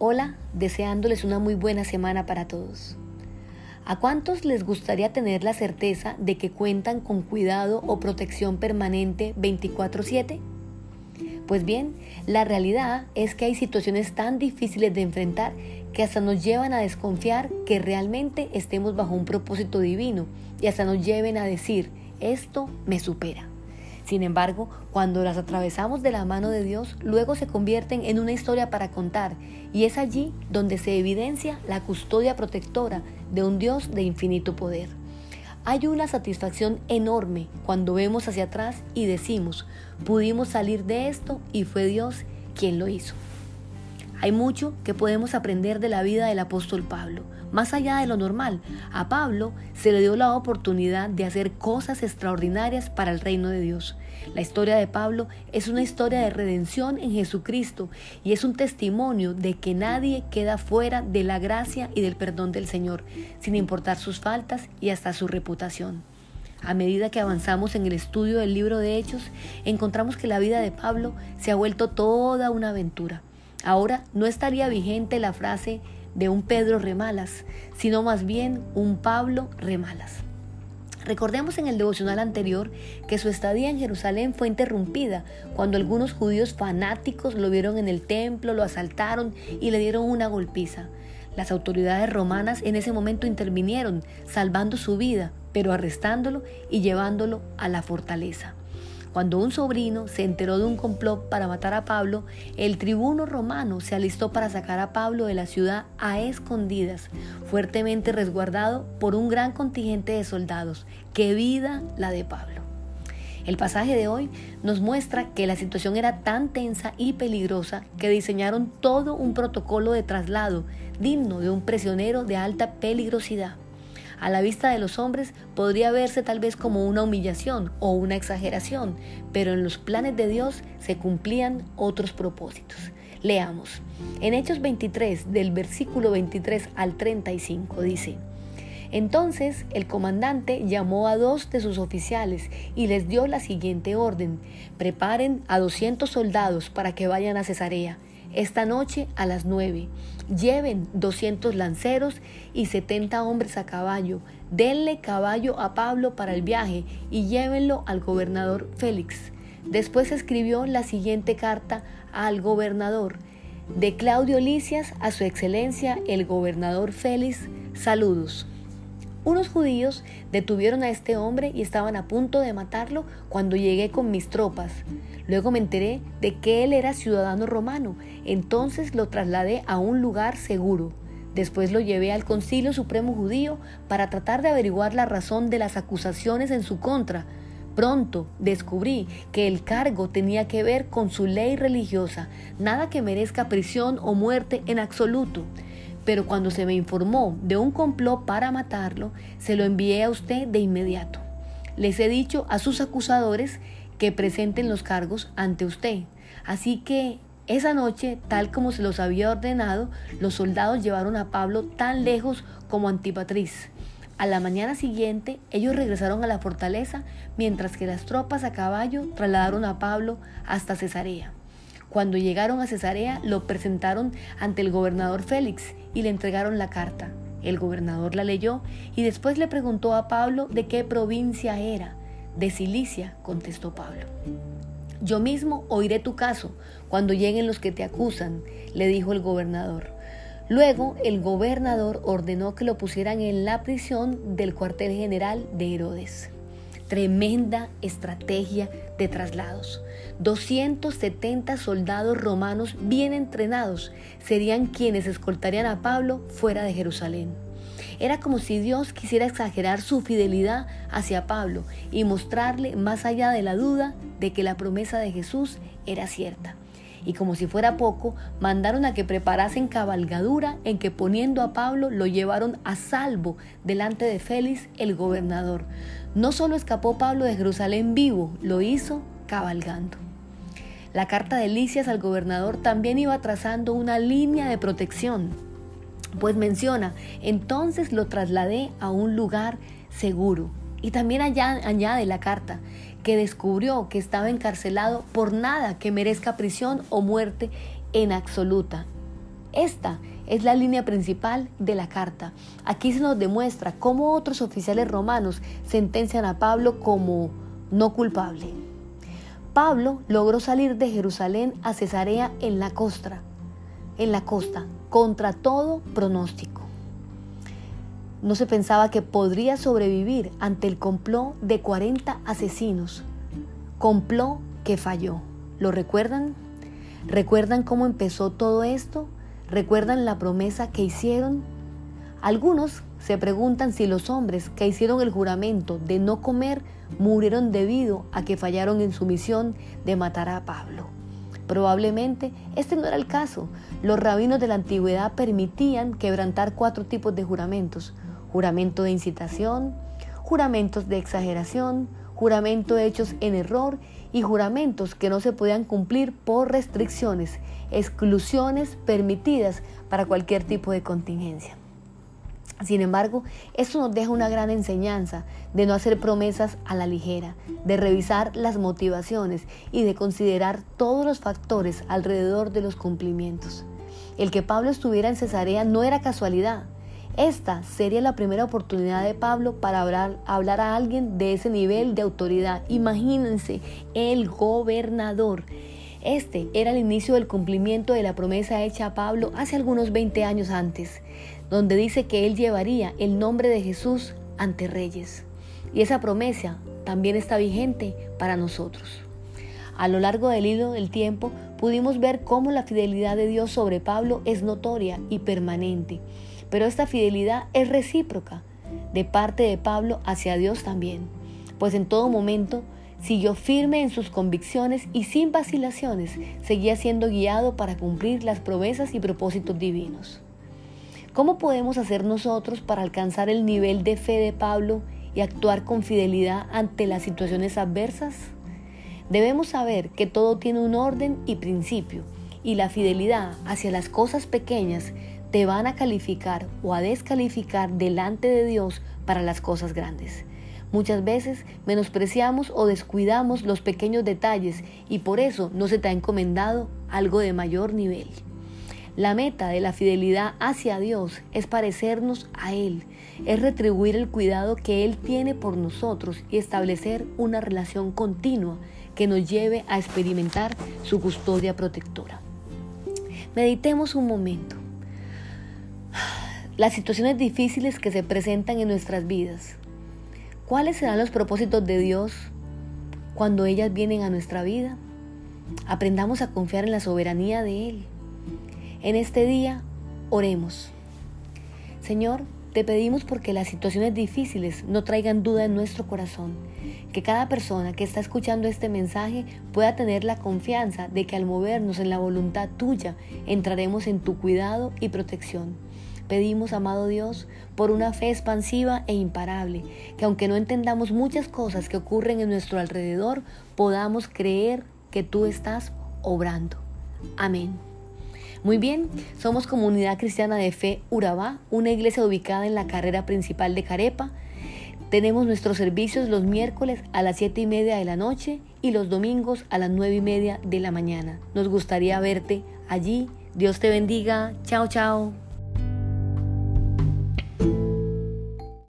Hola, deseándoles una muy buena semana para todos. ¿A cuántos les gustaría tener la certeza de que cuentan con cuidado o protección permanente 24/7? Pues bien, la realidad es que hay situaciones tan difíciles de enfrentar que hasta nos llevan a desconfiar que realmente estemos bajo un propósito divino y hasta nos lleven a decir, esto me supera. Sin embargo, cuando las atravesamos de la mano de Dios, luego se convierten en una historia para contar y es allí donde se evidencia la custodia protectora de un Dios de infinito poder. Hay una satisfacción enorme cuando vemos hacia atrás y decimos, pudimos salir de esto y fue Dios quien lo hizo. Hay mucho que podemos aprender de la vida del apóstol Pablo. Más allá de lo normal, a Pablo se le dio la oportunidad de hacer cosas extraordinarias para el reino de Dios. La historia de Pablo es una historia de redención en Jesucristo y es un testimonio de que nadie queda fuera de la gracia y del perdón del Señor, sin importar sus faltas y hasta su reputación. A medida que avanzamos en el estudio del libro de Hechos, encontramos que la vida de Pablo se ha vuelto toda una aventura. Ahora no estaría vigente la frase de un Pedro remalas, sino más bien un Pablo remalas. Recordemos en el devocional anterior que su estadía en Jerusalén fue interrumpida cuando algunos judíos fanáticos lo vieron en el templo, lo asaltaron y le dieron una golpiza. Las autoridades romanas en ese momento intervinieron, salvando su vida, pero arrestándolo y llevándolo a la fortaleza. Cuando un sobrino se enteró de un complot para matar a Pablo, el tribuno romano se alistó para sacar a Pablo de la ciudad a escondidas, fuertemente resguardado por un gran contingente de soldados. ¡Qué vida la de Pablo! El pasaje de hoy nos muestra que la situación era tan tensa y peligrosa que diseñaron todo un protocolo de traslado digno de un prisionero de alta peligrosidad a la vista de los hombres podría verse tal vez como una humillación o una exageración, pero en los planes de Dios se cumplían otros propósitos. Leamos. En Hechos 23, del versículo 23 al 35, dice, entonces el comandante llamó a dos de sus oficiales y les dio la siguiente orden, preparen a 200 soldados para que vayan a Cesarea esta noche a las nueve. Lleven 200 lanceros y 70 hombres a caballo. Denle caballo a Pablo para el viaje y llévenlo al gobernador Félix. Después escribió la siguiente carta al gobernador. De Claudio Licias a su excelencia el gobernador Félix, saludos. Unos judíos detuvieron a este hombre y estaban a punto de matarlo cuando llegué con mis tropas. Luego me enteré de que él era ciudadano romano, entonces lo trasladé a un lugar seguro. Después lo llevé al Concilio Supremo Judío para tratar de averiguar la razón de las acusaciones en su contra. Pronto descubrí que el cargo tenía que ver con su ley religiosa, nada que merezca prisión o muerte en absoluto. Pero cuando se me informó de un complot para matarlo, se lo envié a usted de inmediato. Les he dicho a sus acusadores que presenten los cargos ante usted. Así que esa noche, tal como se los había ordenado, los soldados llevaron a Pablo tan lejos como Antipatriz. A la mañana siguiente, ellos regresaron a la fortaleza, mientras que las tropas a caballo trasladaron a Pablo hasta Cesarea. Cuando llegaron a Cesarea, lo presentaron ante el gobernador Félix y le entregaron la carta. El gobernador la leyó y después le preguntó a Pablo de qué provincia era. De Cilicia, contestó Pablo. Yo mismo oiré tu caso cuando lleguen los que te acusan, le dijo el gobernador. Luego el gobernador ordenó que lo pusieran en la prisión del cuartel general de Herodes. Tremenda estrategia de traslados. 270 soldados romanos bien entrenados serían quienes escoltarían a Pablo fuera de Jerusalén. Era como si Dios quisiera exagerar su fidelidad hacia Pablo y mostrarle más allá de la duda de que la promesa de Jesús era cierta. Y como si fuera poco, mandaron a que preparasen cabalgadura en que poniendo a Pablo lo llevaron a salvo delante de Félix el gobernador. No solo escapó Pablo de Jerusalén vivo, lo hizo cabalgando. La carta de Licias al gobernador también iba trazando una línea de protección pues menciona, entonces lo trasladé a un lugar seguro. Y también allá añade la carta que descubrió que estaba encarcelado por nada que merezca prisión o muerte en absoluta. Esta es la línea principal de la carta. Aquí se nos demuestra cómo otros oficiales romanos sentencian a Pablo como no culpable. Pablo logró salir de Jerusalén a Cesarea en la costa, en la costa, contra todo pronóstico. No se pensaba que podría sobrevivir ante el complot de 40 asesinos. Complot que falló. ¿Lo recuerdan? ¿Recuerdan cómo empezó todo esto? ¿Recuerdan la promesa que hicieron? Algunos se preguntan si los hombres que hicieron el juramento de no comer murieron debido a que fallaron en su misión de matar a Pablo. Probablemente este no era el caso. Los rabinos de la antigüedad permitían quebrantar cuatro tipos de juramentos. Juramento de incitación, juramentos de exageración, juramento hechos en error y juramentos que no se podían cumplir por restricciones, exclusiones permitidas para cualquier tipo de contingencia. Sin embargo, esto nos deja una gran enseñanza de no hacer promesas a la ligera, de revisar las motivaciones y de considerar todos los factores alrededor de los cumplimientos. El que Pablo estuviera en Cesarea no era casualidad, esta sería la primera oportunidad de Pablo para hablar, a alguien de ese nivel de autoridad. Imagínense, el gobernador. Este era el inicio del cumplimiento de la promesa hecha a Pablo hace algunos 20 años antes, donde dice que él llevaría el nombre de Jesús ante reyes. Y esa promesa también está vigente para nosotros. A lo largo del hilo del tiempo pudimos ver cómo la fidelidad de Dios sobre Pablo es notoria y permanente. Pero esta fidelidad es recíproca de parte de Pablo hacia Dios también, pues en todo momento siguió firme en sus convicciones y sin vacilaciones seguía siendo guiado para cumplir las promesas y propósitos divinos. ¿Cómo podemos hacer nosotros para alcanzar el nivel de fe de Pablo y actuar con fidelidad ante las situaciones adversas? Debemos saber que todo tiene un orden y principio, y la fidelidad hacia las cosas pequeñas te van a calificar o a descalificar delante de Dios para las cosas grandes. Muchas veces menospreciamos o descuidamos los pequeños detalles y por eso no se te ha encomendado algo de mayor nivel. La meta de la fidelidad hacia Dios es parecernos a Él, es retribuir el cuidado que Él tiene por nosotros y establecer una relación continua que nos lleve a experimentar su custodia protectora. Meditemos un momento las situaciones difíciles que se presentan en nuestras vidas. ¿Cuáles serán los propósitos de Dios cuando ellas vienen a nuestra vida? Aprendamos a confiar en la soberanía de Él. En este día, oremos. Señor, te pedimos porque las situaciones difíciles no traigan duda en nuestro corazón, que cada persona que está escuchando este mensaje pueda tener la confianza de que al movernos en la voluntad tuya entraremos en tu cuidado y protección. Pedimos, amado Dios, por una fe expansiva e imparable, que aunque no entendamos muchas cosas que ocurren en nuestro alrededor, podamos creer que tú estás obrando. Amén. Muy bien, somos Comunidad Cristiana de Fe Urabá, una iglesia ubicada en la carrera principal de Carepa. Tenemos nuestros servicios los miércoles a las siete y media de la noche y los domingos a las nueve y media de la mañana. Nos gustaría verte allí. Dios te bendiga. Chao, chao.